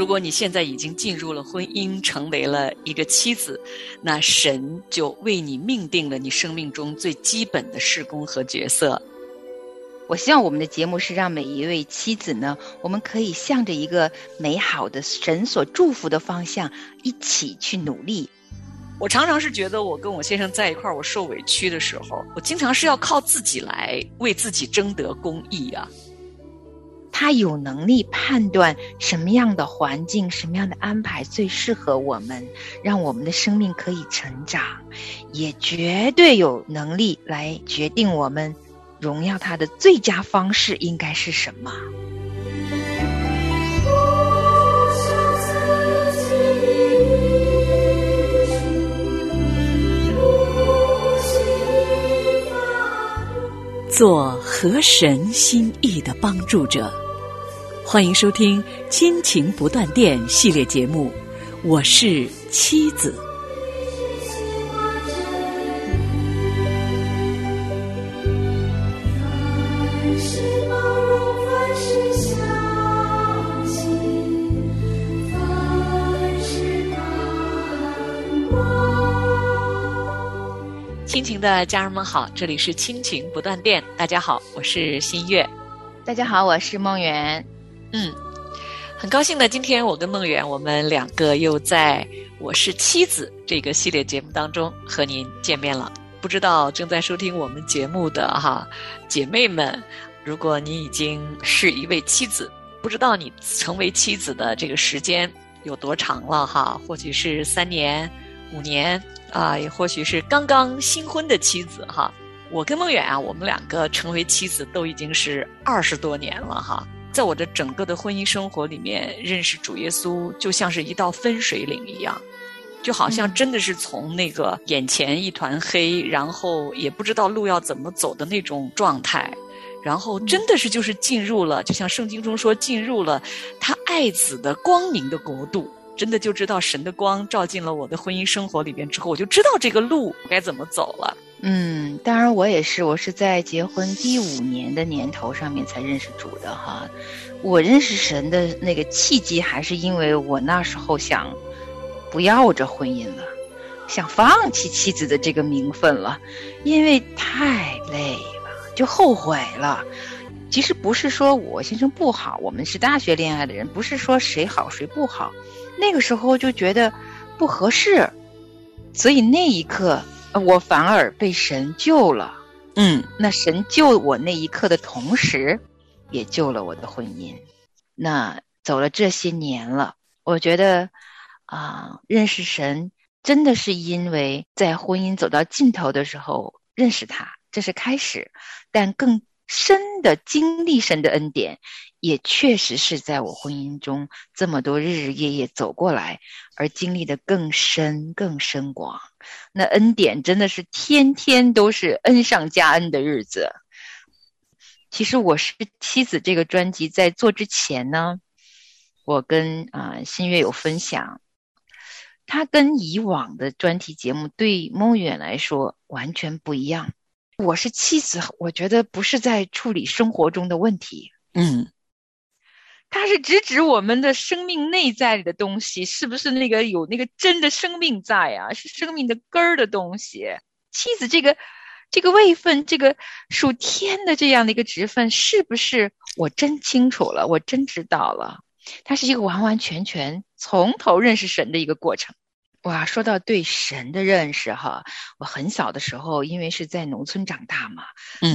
如果你现在已经进入了婚姻，成为了一个妻子，那神就为你命定了你生命中最基本的事工和角色。我希望我们的节目是让每一位妻子呢，我们可以向着一个美好的神所祝福的方向一起去努力。我常常是觉得，我跟我先生在一块儿，我受委屈的时候，我经常是要靠自己来为自己争得公义啊。他有能力判断什么样的环境、什么样的安排最适合我们，让我们的生命可以成长，也绝对有能力来决定我们。荣耀他的最佳方式应该是什么？做合神心意的帮助者，欢迎收听《亲情不断电》系列节目。我是妻子。亲情的家人们好，这里是亲情不断电。大家好，我是新月。大家好，我是梦圆。嗯，很高兴呢，今天我跟梦圆，我们两个又在《我是妻子》这个系列节目当中和您见面了。不知道正在收听我们节目的哈姐妹们，如果你已经是一位妻子，不知道你成为妻子的这个时间有多长了哈？或许是三年、五年。啊，也或许是刚刚新婚的妻子哈。我跟梦远啊，我们两个成为妻子都已经是二十多年了哈。在我的整个的婚姻生活里面，认识主耶稣就像是一道分水岭一样，就好像真的是从那个眼前一团黑，然后也不知道路要怎么走的那种状态，然后真的是就是进入了，就像圣经中说，进入了他爱子的光明的国度。真的就知道神的光照进了我的婚姻生活里边之后，我就知道这个路该怎么走了。嗯，当然我也是，我是在结婚第五年的年头上面才认识主的哈。我认识神的那个契机，还是因为我那时候想不要这婚姻了，想放弃妻子的这个名分了，因为太累了，就后悔了。其实不是说我先生不好，我们是大学恋爱的人，不是说谁好谁不好。那个时候就觉得不合适，所以那一刻我反而被神救了。嗯，那神救我那一刻的同时，也救了我的婚姻。那走了这些年了，我觉得啊，认识神真的是因为在婚姻走到尽头的时候认识他，这是开始，但更深的经历神的恩典。也确实是在我婚姻中这么多日日夜夜走过来，而经历的更深更深广。那恩典真的是天天都是恩上加恩的日子。其实我是妻子这个专辑在做之前呢，我跟啊新月有分享，他跟以往的专题节目对梦远来说完全不一样。我是妻子，我觉得不是在处理生活中的问题，嗯。它是直指我们的生命内在里的东西，是不是那个有那个真的生命在啊？是生命的根儿的东西。妻子这个这个位分，这个属天的这样的一个职分，是不是我真清楚了？我真知道了。它是一个完完全全从头认识神的一个过程。哇，说到对神的认识哈，我很小的时候，因为是在农村长大嘛，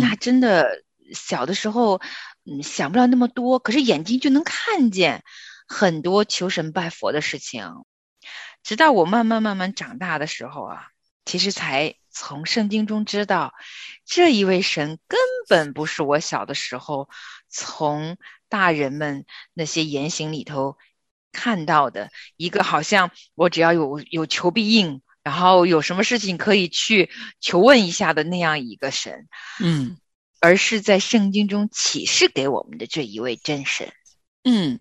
那真的小的时候。嗯，想不了那么多，可是眼睛就能看见很多求神拜佛的事情。直到我慢慢慢慢长大的时候啊，其实才从圣经中知道，这一位神根本不是我小的时候从大人们那些言行里头看到的一个，好像我只要有有求必应，然后有什么事情可以去求问一下的那样一个神。嗯。而是在圣经中启示给我们的这一位真神，嗯，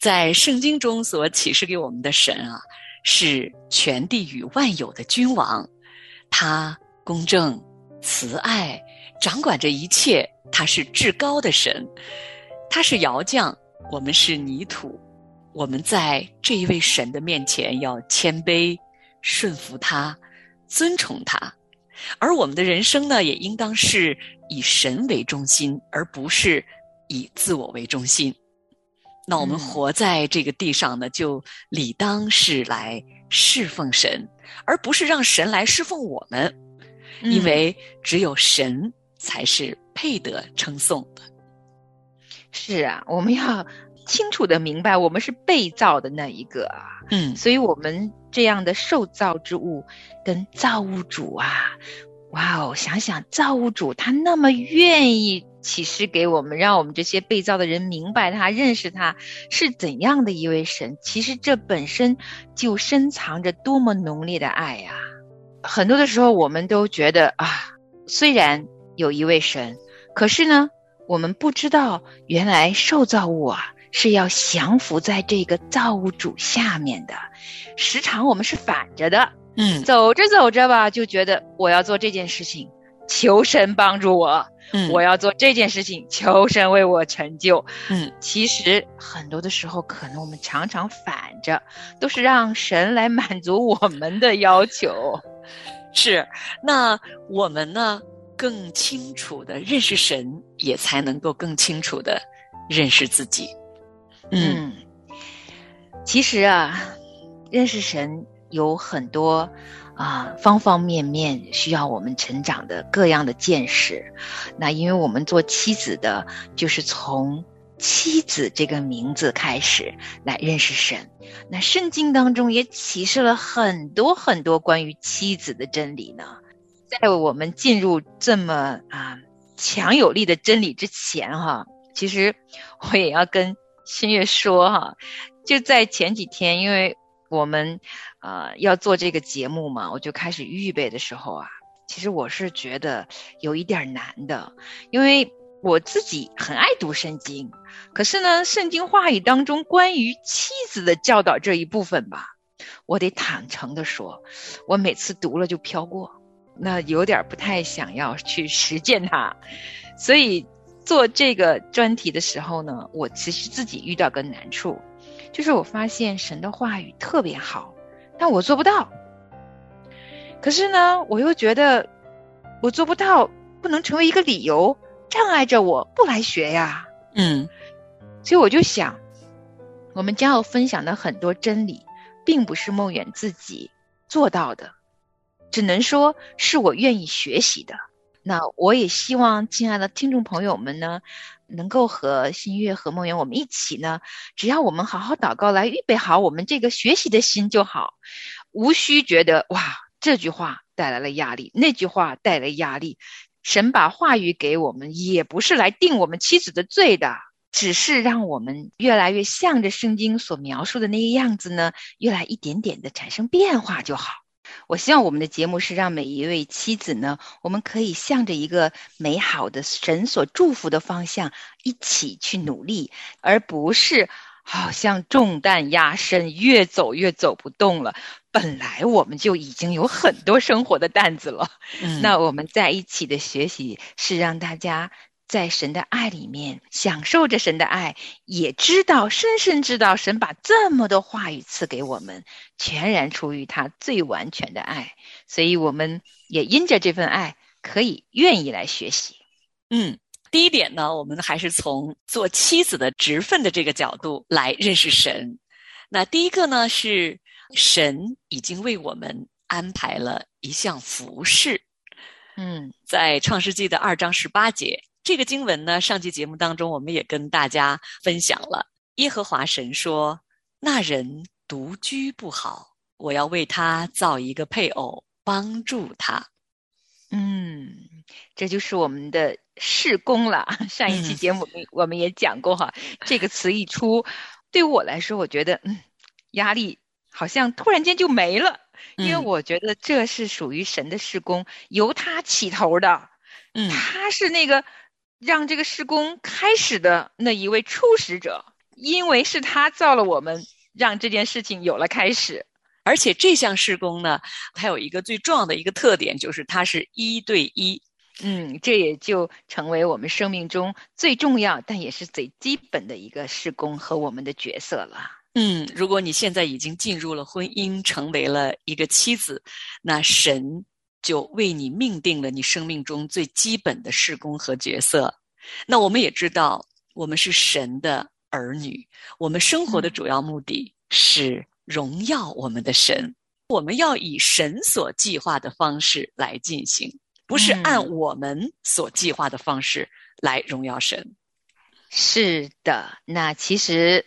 在圣经中所启示给我们的神啊，是全地与万有的君王，他公正、慈爱，掌管着一切，他是至高的神，他是窑匠，我们是泥土，我们在这一位神的面前要谦卑、顺服他、尊崇他，而我们的人生呢，也应当是以神为中心，而不是以自我为中心。那我们活在这个地上呢，就理当是来侍奉神，而不是让神来侍奉我们，因为只有神才是配得称颂的。是啊，我们要清楚的明白，我们是被造的那一个啊。嗯，所以我们这样的受造之物，跟造物主啊，哇哦，想想造物主他那么愿意。启示给我们，让我们这些被造的人明白他、认识他是怎样的一位神。其实这本身就深藏着多么浓烈的爱呀！很多的时候，我们都觉得啊，虽然有一位神，可是呢，我们不知道原来受造物啊是要降服在这个造物主下面的。时常我们是反着的，嗯，走着走着吧，就觉得我要做这件事情，求神帮助我。嗯，我要做这件事情，求神为我成就。嗯，其实很多的时候，可能我们常常反着，都是让神来满足我们的要求。是，那我们呢，更清楚的认识神，也才能够更清楚的认识自己。嗯，其实啊，认识神有很多。啊，方方面面需要我们成长的各样的见识。那因为我们做妻子的，就是从妻子这个名字开始来认识神。那圣经当中也启示了很多很多关于妻子的真理呢。在我们进入这么啊强有力的真理之前，哈，其实我也要跟新月说哈，就在前几天，因为。我们，呃，要做这个节目嘛，我就开始预备的时候啊，其实我是觉得有一点难的，因为我自己很爱读圣经，可是呢，圣经话语当中关于妻子的教导这一部分吧，我得坦诚的说，我每次读了就飘过，那有点不太想要去实践它，所以做这个专题的时候呢，我其实自己遇到个难处。就是我发现神的话语特别好，但我做不到。可是呢，我又觉得我做不到不能成为一个理由障碍着我不来学呀。嗯，所以我就想，我们将要分享的很多真理，并不是梦远自己做到的，只能说是我愿意学习的。那我也希望亲爱的听众朋友们呢。能够和新月和梦圆我们一起呢，只要我们好好祷告，来预备好我们这个学习的心就好，无需觉得哇这句话带来了压力，那句话带来压力。神把话语给我们，也不是来定我们妻子的罪的，只是让我们越来越向着圣经所描述的那个样子呢，越来一点点的产生变化就好。我希望我们的节目是让每一位妻子呢，我们可以向着一个美好的神所祝福的方向一起去努力，而不是好像重担压身，越走越走不动了。本来我们就已经有很多生活的担子了，那我们在一起的学习是让大家。在神的爱里面，享受着神的爱，也知道深深知道神把这么多话语赐给我们，全然出于他最完全的爱，所以我们也因着这份爱，可以愿意来学习。嗯，第一点呢，我们还是从做妻子的职分的这个角度来认识神。那第一个呢，是神已经为我们安排了一项服饰。嗯，在创世纪的二章十八节。这个经文呢，上期节目当中我们也跟大家分享了。耶和华神说：“那人独居不好，我要为他造一个配偶，帮助他。”嗯，这就是我们的事工了。上一期节目我们也讲过哈，这个词一出，对我来说，我觉得嗯，压力好像突然间就没了，因为我觉得这是属于神的事工，由他起头的。嗯，他是那个。让这个施工开始的那一位初始者，因为是他造了我们，让这件事情有了开始。而且这项施工呢，它有一个最重要的一个特点，就是它是一对一。嗯，这也就成为我们生命中最重要，但也是最基本的一个施工和我们的角色了。嗯，如果你现在已经进入了婚姻，成为了一个妻子，那神就为你命定了你生命中最基本的事工和角色。那我们也知道，我们是神的儿女，我们生活的主要目的是荣耀我们的神。我们要以神所计划的方式来进行，不是按我们所计划的方式来荣耀神。是的，那其实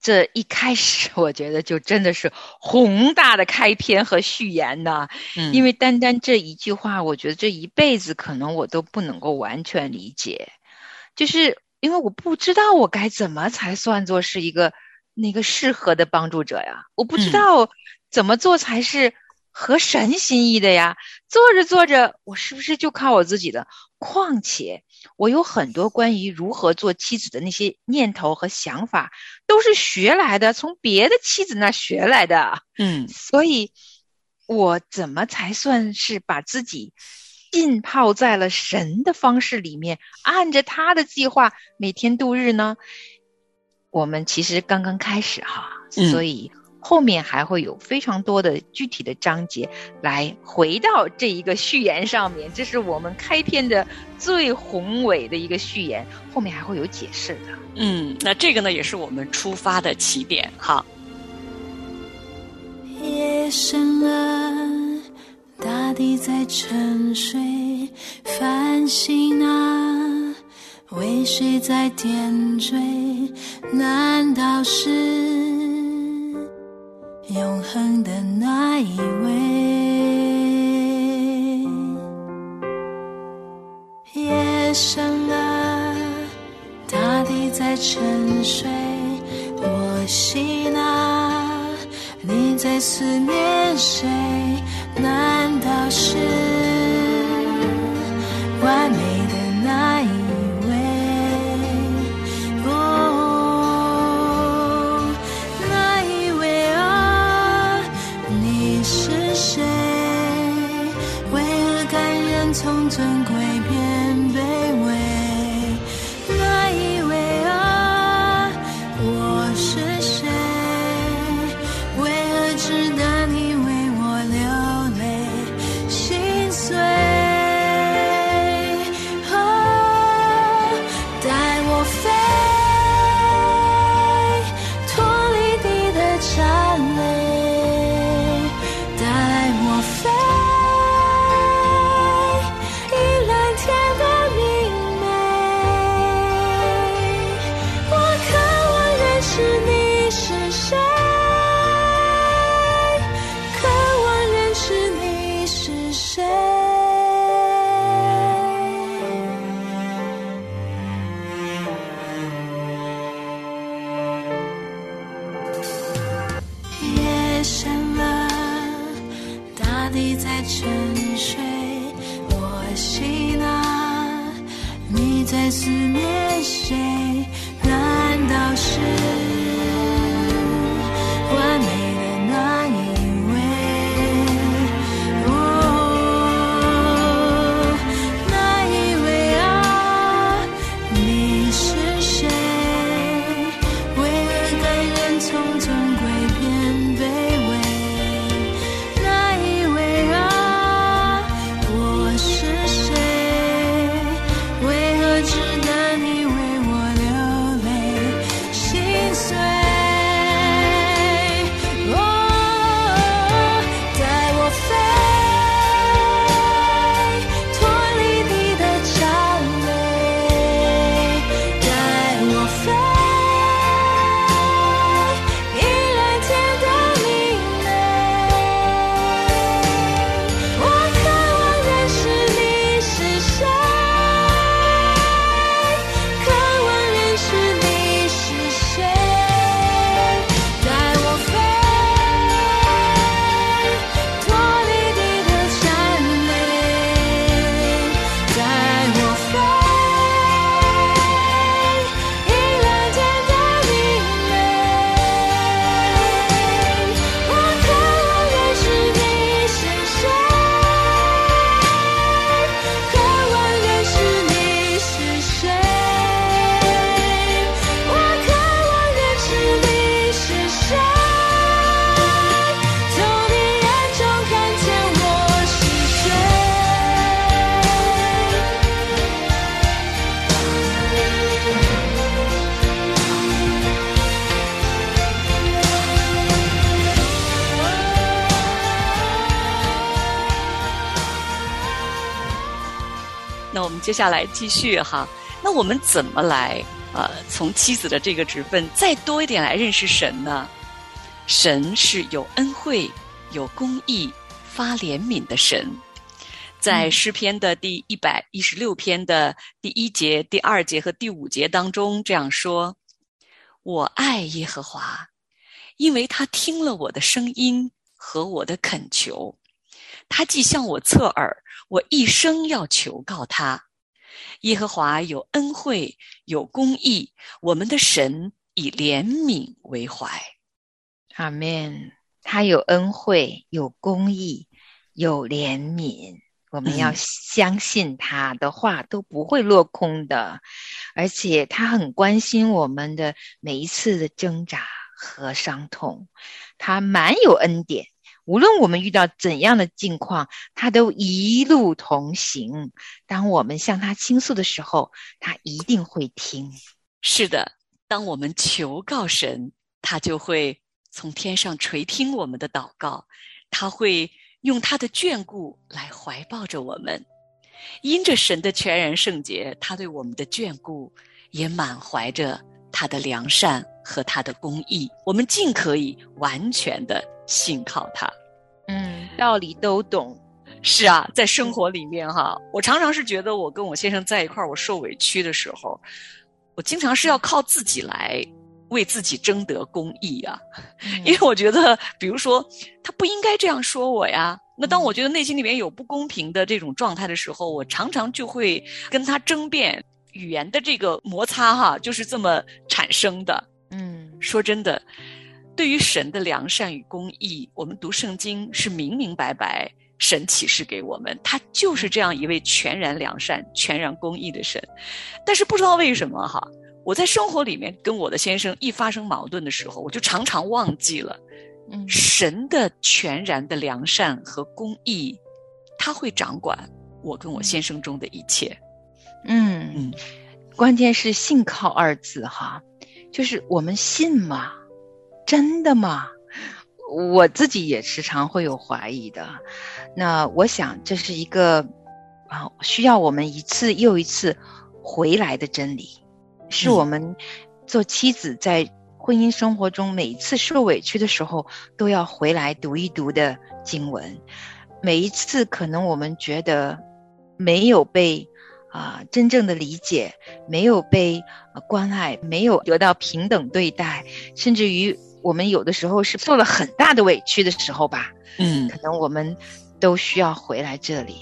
这一开始，我觉得就真的是宏大的开篇和序言呢。嗯，因为单单这一句话，我觉得这一辈子可能我都不能够完全理解，就是因为我不知道我该怎么才算作是一个那个适合的帮助者呀，我不知道。怎么做才是合神心意的呀？做着做着，我是不是就靠我自己的？况且我有很多关于如何做妻子的那些念头和想法，都是学来的，从别的妻子那学来的。嗯，所以，我怎么才算是把自己浸泡在了神的方式里面，按着他的计划每天度日呢？我们其实刚刚开始哈，所以。后面还会有非常多的具体的章节来回到这一个序言上面，这是我们开篇的最宏伟的一个序言，后面还会有解释的。嗯，那这个呢也是我们出发的起点。哈，夜深了，大地在沉睡，繁星啊，为谁在点缀？难道是？永恒的那一位，夜深了，大地在沉睡，我心啊，你在思念谁？难道是下来继续哈。那我们怎么来呃，从妻子的这个职分再多一点来认识神呢？神是有恩惠、有公义、发怜悯的神。在诗篇的第一百一十六篇的第一节、第二节和第五节当中这样说：“我爱耶和华，因为他听了我的声音和我的恳求，他既向我侧耳，我一生要求告他。耶和华有恩惠，有公义，我们的神以怜悯为怀。阿门。他有恩惠，有公义，有怜悯。”我们要相信他的话都不会落空的，而且他很关心我们的每一次的挣扎和伤痛，他蛮有恩典。无论我们遇到怎样的境况，他都一路同行。当我们向他倾诉的时候，他一定会听。是的，当我们求告神，他就会从天上垂听我们的祷告，他会。用他的眷顾来怀抱着我们，因着神的全然圣洁，他对我们的眷顾也满怀着他的良善和他的公义。我们尽可以完全的信靠他。嗯，道理都懂。是啊，在生活里面哈，我常常是觉得我跟我先生在一块儿，我受委屈的时候，我经常是要靠自己来。为自己争得公义啊！因为我觉得，比如说，他不应该这样说我呀。那当我觉得内心里面有不公平的这种状态的时候，我常常就会跟他争辩，语言的这个摩擦哈，就是这么产生的。嗯，说真的，对于神的良善与公义，我们读圣经是明明白白，神启示给我们，他就是这样一位全然良善、全然公义的神。但是不知道为什么哈。我在生活里面跟我的先生一发生矛盾的时候，我就常常忘记了，嗯，神的全然的良善和公义，他会掌管我跟我先生中的一切。嗯嗯，关键是信靠二字哈，就是我们信吗？真的吗？我自己也时常会有怀疑的。那我想这是一个啊，需要我们一次又一次回来的真理。是我们做妻子在婚姻生活中每一次受委屈的时候都要回来读一读的经文。每一次可能我们觉得没有被啊真正的理解，没有被关爱，没有得到平等对待，甚至于我们有的时候是受了很大的委屈的时候吧。嗯，可能我们都需要回来这里。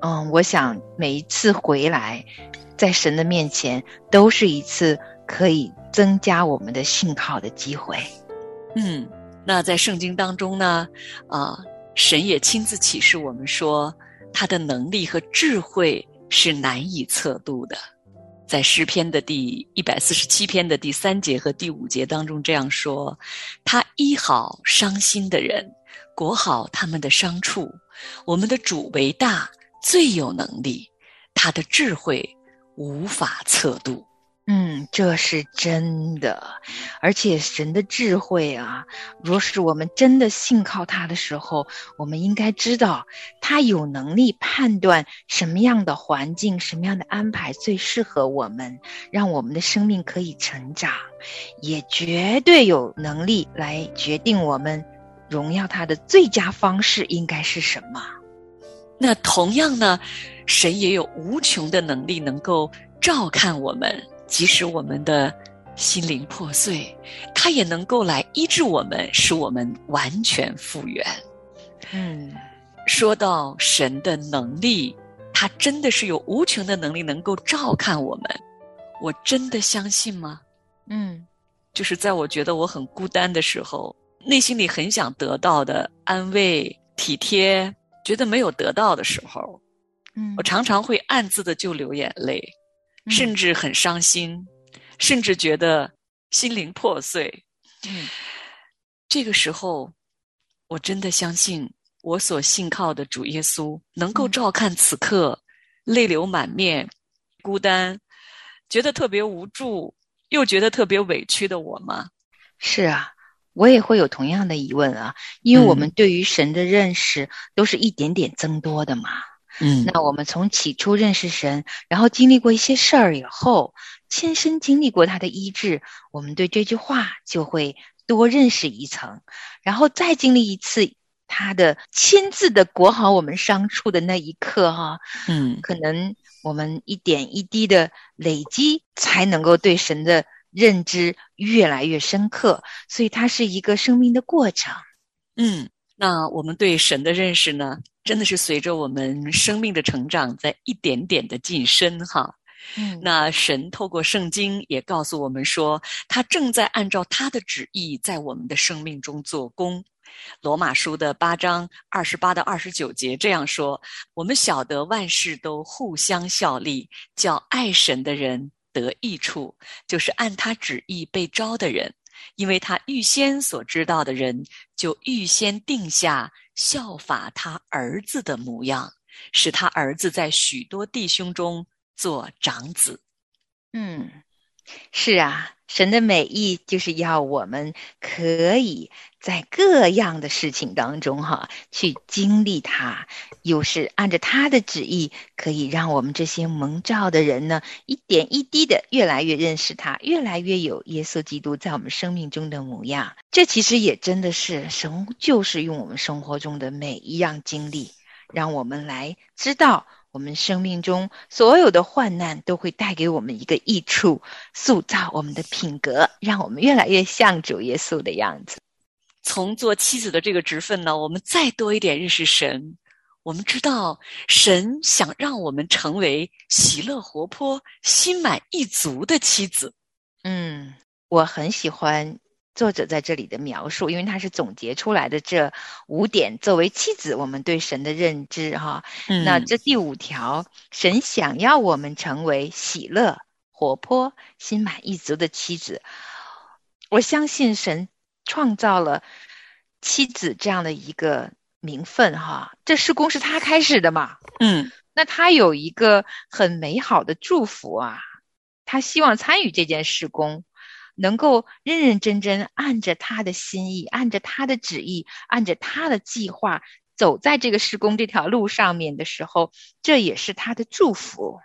嗯，我想每一次回来。在神的面前，都是一次可以增加我们的信靠的机会。嗯，那在圣经当中呢，啊，神也亲自启示我们说，他的能力和智慧是难以测度的。在诗篇的第一百四十七篇的第三节和第五节当中这样说：他医好伤心的人，裹好他们的伤处。我们的主为大，最有能力，他的智慧。无法测度，嗯，这是真的，而且神的智慧啊，若是我们真的信靠他的时候，我们应该知道，他有能力判断什么样的环境、什么样的安排最适合我们，让我们的生命可以成长，也绝对有能力来决定我们荣耀他的最佳方式应该是什么。那同样呢，神也有无穷的能力，能够照看我们，即使我们的心灵破碎，他也能够来医治我们，使我们完全复原。嗯，说到神的能力，他真的是有无穷的能力，能够照看我们。我真的相信吗？嗯，就是在我觉得我很孤单的时候，内心里很想得到的安慰、体贴。觉得没有得到的时候，嗯，我常常会暗自的就流眼泪，甚至很伤心，甚至觉得心灵破碎。嗯，这个时候，我真的相信我所信靠的主耶稣能够照看此刻泪流满面、孤单、觉得特别无助又觉得特别委屈的我吗？是啊。我也会有同样的疑问啊，因为我们对于神的认识都是一点点增多的嘛。嗯那我们从起初认识神，然后经历过一些事儿以后，亲身经历过他的医治，我们对这句话就会多认识一层，然后再经历一次他的亲自的裹好我们伤处的那一刻，哈，嗯。可能我们一点一滴的累积，才能够对神的认知越来越深刻，所以它是一个生命的过程。嗯，那我们对神的认识呢，真的是随着我们生命的成长，在一点点的晋升哈。嗯那神透过圣经也告诉我们说，他正在按照他的旨意在我们的生命中做工。罗马书的八章二十八到二十九节这样说：“我们晓得万事都互相效力，叫爱神的人得益处，就是按他旨意被招的人。因为他预先所知道的人，就预先定下效法他儿子的模样，使他儿子在许多弟兄中做长子。嗯，是啊，神的美意就是要我们可以在各样的事情当中哈，去经历它，又是按照他的旨意，可以让我们这些蒙召的人呢，一点一滴的越来越认识他，越来越有耶稣基督在我们生命中的模样。这其实也真的是神，就是用我们生活中的每一样经历，让我们来知道。我们生命中所有的患难都会带给我们一个益处，塑造我们的品格，让我们越来越像主耶稣的样子。从做妻子的这个职分呢，我们再多一点认识神。我们知道，神想让我们成为喜乐、活泼、心满意足的妻子。嗯，我很喜欢作者在这里的描述，因为他是总结出来的这五点，作为妻子我们对神的认知哈。嗯那这第五条，神想要我们成为喜乐、活泼、心满意足的妻子。我相信神创造了妻子这样的一个名分哈，这施工是他开始的嘛？嗯那他有一个很美好的祝福啊，他希望参与这件事工，能够认认真真按着他的心意，按着他的旨意，按着他的计划走在这个施工这条路上面的时候，这也是他的祝福。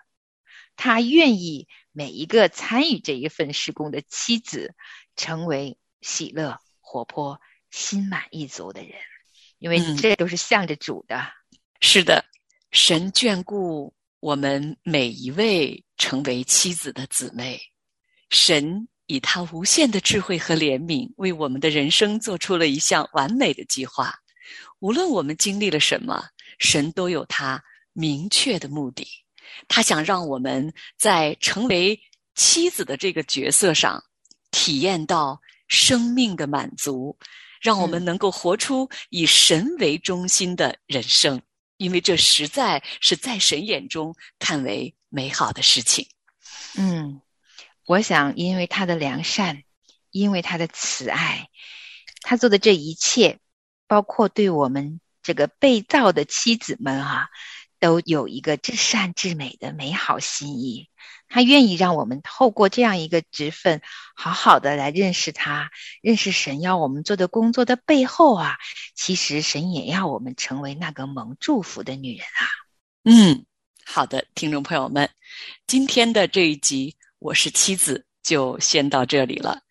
他愿意每一个参与这一份施工的妻子，成为喜乐、活泼、心满意足的人，因为嗯这都是向着主的。是的，神眷顾我们每一位成为妻子的姊妹。神以他无限的智慧和怜悯，为我们的人生做出了一项完美的计划。无论我们经历了什么，神都有他明确的目的。他想让我们在成为妻子的这个角色上，体验到生命的满足，让我们能够活出以神为中心的人生。因为这实在是在神眼中看为美好的事情。嗯，我想，因为他的良善，因为他的慈爱，他做的这一切，包括对我们这个被造的妻子们啊、都有一个至善至美的美好心意。他愿意让我们透过这样一个职分，好好的来认识他，认识神要我们做的工作的背后啊，其实神也要我们成为那个蒙祝福的女人啊。嗯，好的，听众朋友们，今天的这一集《我是妻子》就先到这里了。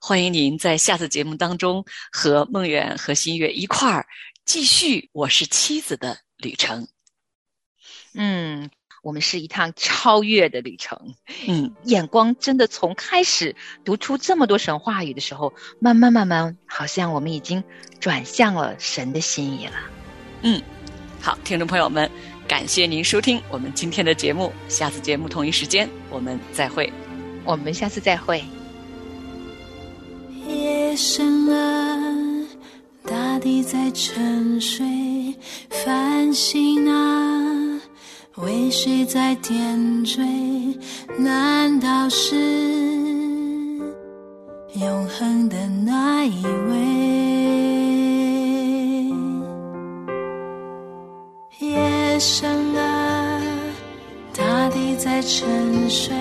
欢迎您在下次节目当中和梦远和新月一块儿继续《我是妻子》的旅程。嗯，我们是一趟超越的旅程。嗯，眼光真的从开始读出这么多神话语的时候，慢慢慢慢，好像我们已经转向了神的心意了。嗯好，听众朋友们，感谢您收听我们今天的节目，下次节目同一时间我们再会。我们下次再会。夜深了，大地在沉睡，繁星啊，为谁在点缀？难道是永恒的那一位？沉睡，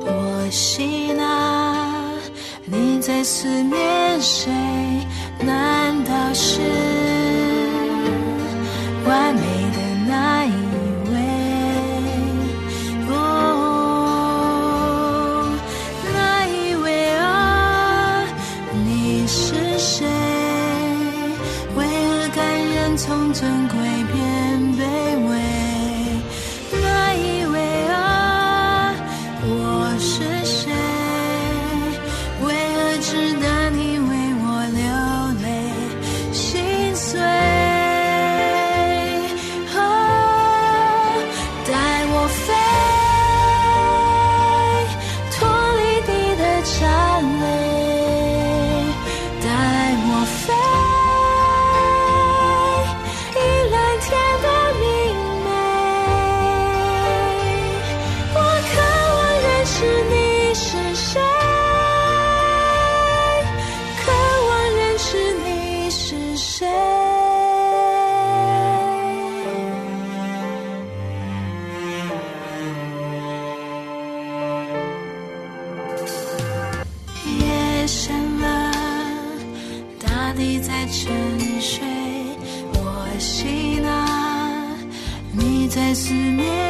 我吸纳。你在思念谁？难道是完美的那一位？哦，那一位啊，你是谁？为何感人从尊贵？深了大地在沉睡我醒了你在思念。